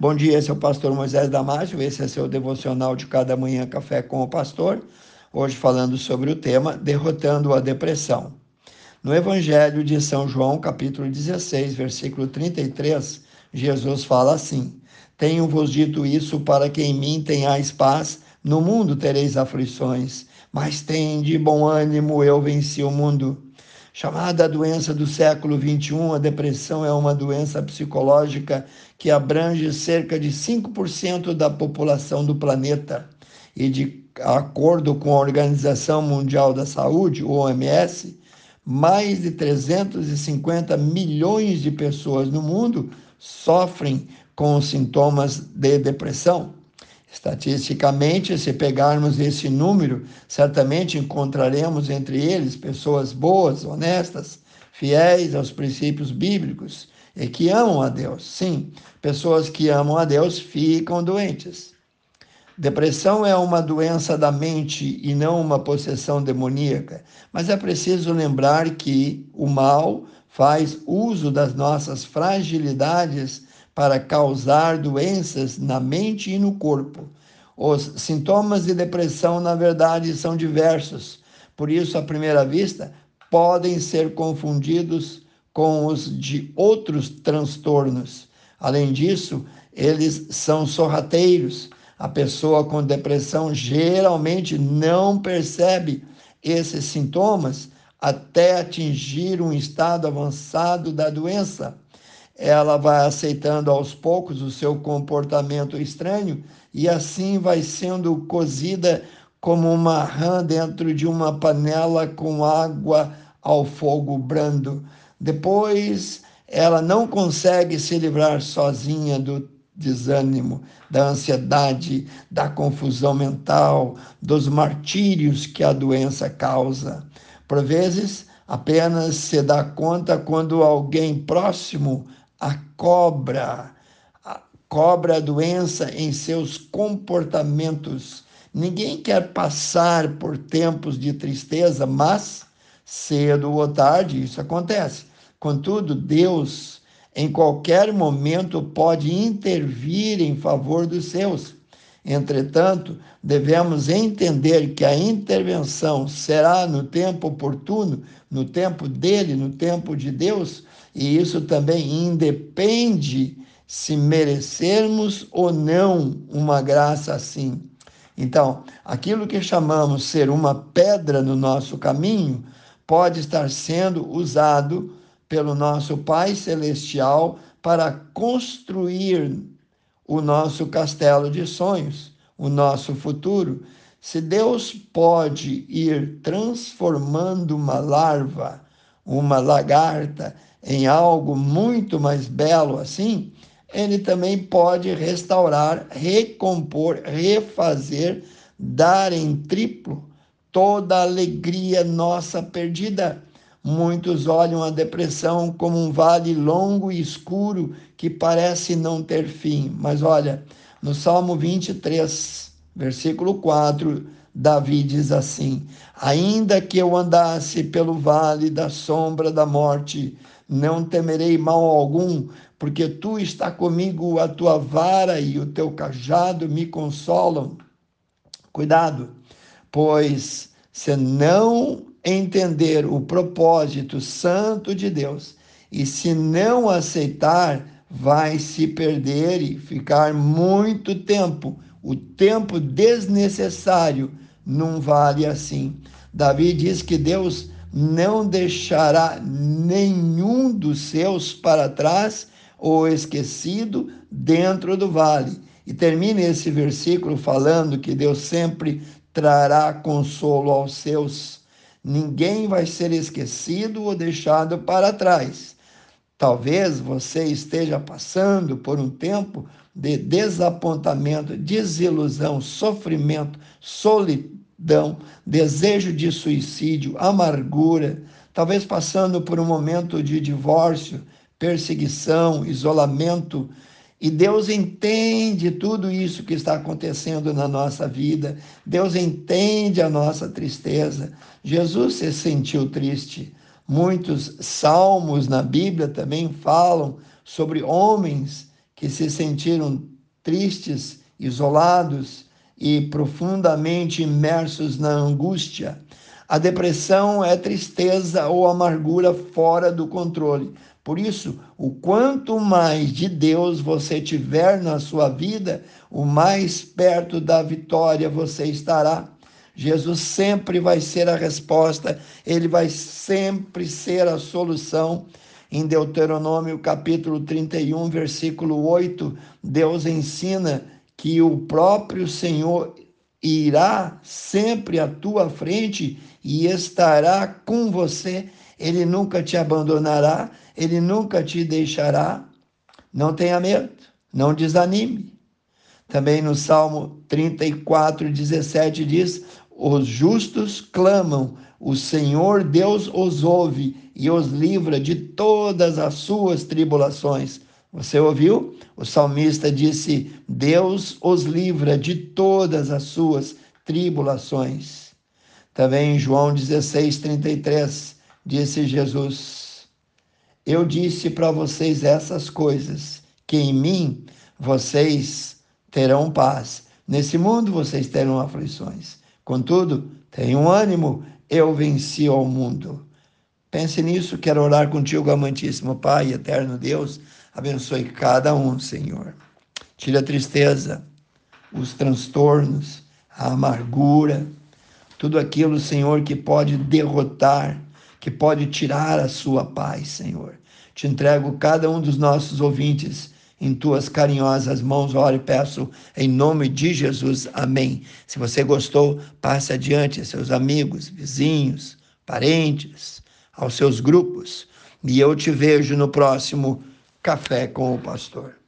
Bom dia, esse é o pastor Moisés Damásio, esse é seu devocional de cada manhã Café com o Pastor. Hoje falando sobre o tema Derrotando a Depressão. No Evangelho de São João, capítulo 16, versículo 33, Jesus fala assim: Tenho-vos dito isso para que em mim tenhais paz, no mundo tereis aflições, mas de bom ânimo, eu venci o mundo. Chamada doença do século XXI, a depressão é uma doença psicológica que abrange cerca de 5% da população do planeta. E, de acordo com a Organização Mundial da Saúde, OMS, mais de 350 milhões de pessoas no mundo sofrem com sintomas de depressão. Estatisticamente, se pegarmos esse número, certamente encontraremos entre eles pessoas boas, honestas, fiéis aos princípios bíblicos e que amam a Deus. Sim, pessoas que amam a Deus ficam doentes. Depressão é uma doença da mente e não uma possessão demoníaca, mas é preciso lembrar que o mal faz uso das nossas fragilidades para causar doenças na mente e no corpo. Os sintomas de depressão, na verdade, são diversos, por isso, à primeira vista, podem ser confundidos com os de outros transtornos. Além disso, eles são sorrateiros. A pessoa com depressão geralmente não percebe esses sintomas até atingir um estado avançado da doença ela vai aceitando aos poucos o seu comportamento estranho e assim vai sendo cozida como uma rã dentro de uma panela com água ao fogo brando. Depois, ela não consegue se livrar sozinha do desânimo, da ansiedade, da confusão mental, dos martírios que a doença causa. Por vezes, apenas se dá conta quando alguém próximo a cobra, a cobra a doença em seus comportamentos. Ninguém quer passar por tempos de tristeza, mas cedo ou tarde isso acontece. Contudo, Deus, em qualquer momento, pode intervir em favor dos seus. Entretanto, devemos entender que a intervenção será no tempo oportuno, no tempo dele, no tempo de Deus, e isso também independe se merecermos ou não uma graça assim. Então, aquilo que chamamos ser uma pedra no nosso caminho pode estar sendo usado pelo nosso Pai Celestial para construir o nosso castelo de sonhos, o nosso futuro. Se Deus pode ir transformando uma larva, uma lagarta, em algo muito mais belo assim, ele também pode restaurar, recompor, refazer, dar em triplo toda a alegria nossa perdida. Muitos olham a depressão como um vale longo e escuro que parece não ter fim. Mas olha, no Salmo 23, versículo 4, Davi diz assim: Ainda que eu andasse pelo vale da sombra da morte, não temerei mal algum, porque tu está comigo, a tua vara e o teu cajado me consolam. Cuidado, pois se não entender o propósito santo de Deus e se não aceitar, vai se perder e ficar muito tempo, o tempo desnecessário num vale assim. Davi diz que Deus não deixará nenhum dos seus para trás ou esquecido dentro do vale. E termina esse versículo falando que Deus sempre trará consolo aos seus. Ninguém vai ser esquecido ou deixado para trás. Talvez você esteja passando por um tempo de desapontamento, desilusão, sofrimento, solidão desejo de suicídio, amargura, talvez passando por um momento de divórcio, perseguição, isolamento. E Deus entende tudo isso que está acontecendo na nossa vida. Deus entende a nossa tristeza. Jesus se sentiu triste. Muitos salmos na Bíblia também falam sobre homens que se sentiram tristes, isolados e profundamente imersos na angústia. A depressão é tristeza ou amargura fora do controle. Por isso, o quanto mais de Deus você tiver na sua vida, o mais perto da vitória você estará. Jesus sempre vai ser a resposta, ele vai sempre ser a solução. Em Deuteronômio capítulo 31, versículo 8, Deus ensina que o próprio Senhor irá sempre à tua frente e estará com você. Ele nunca te abandonará, ele nunca te deixará. Não tenha medo, não desanime. Também no Salmo 34, 17 diz: os justos clamam, o Senhor Deus os ouve e os livra de todas as suas tribulações. Você ouviu? O salmista disse: Deus os livra de todas as suas tribulações. Também em João 16, 33, disse Jesus: Eu disse para vocês essas coisas, que em mim vocês terão paz. Nesse mundo vocês terão aflições. Contudo, tenham ânimo, eu venci ao mundo. Pense nisso, quero orar contigo, amantíssimo Pai, eterno Deus. Abençoe cada um, Senhor. Tire a tristeza, os transtornos, a amargura, tudo aquilo, Senhor, que pode derrotar, que pode tirar a sua paz, Senhor. Te entrego cada um dos nossos ouvintes em tuas carinhosas mãos, oro e peço em nome de Jesus. Amém. Se você gostou, passe adiante a seus amigos, vizinhos, parentes, aos seus grupos. E eu te vejo no próximo Café com o Pastor.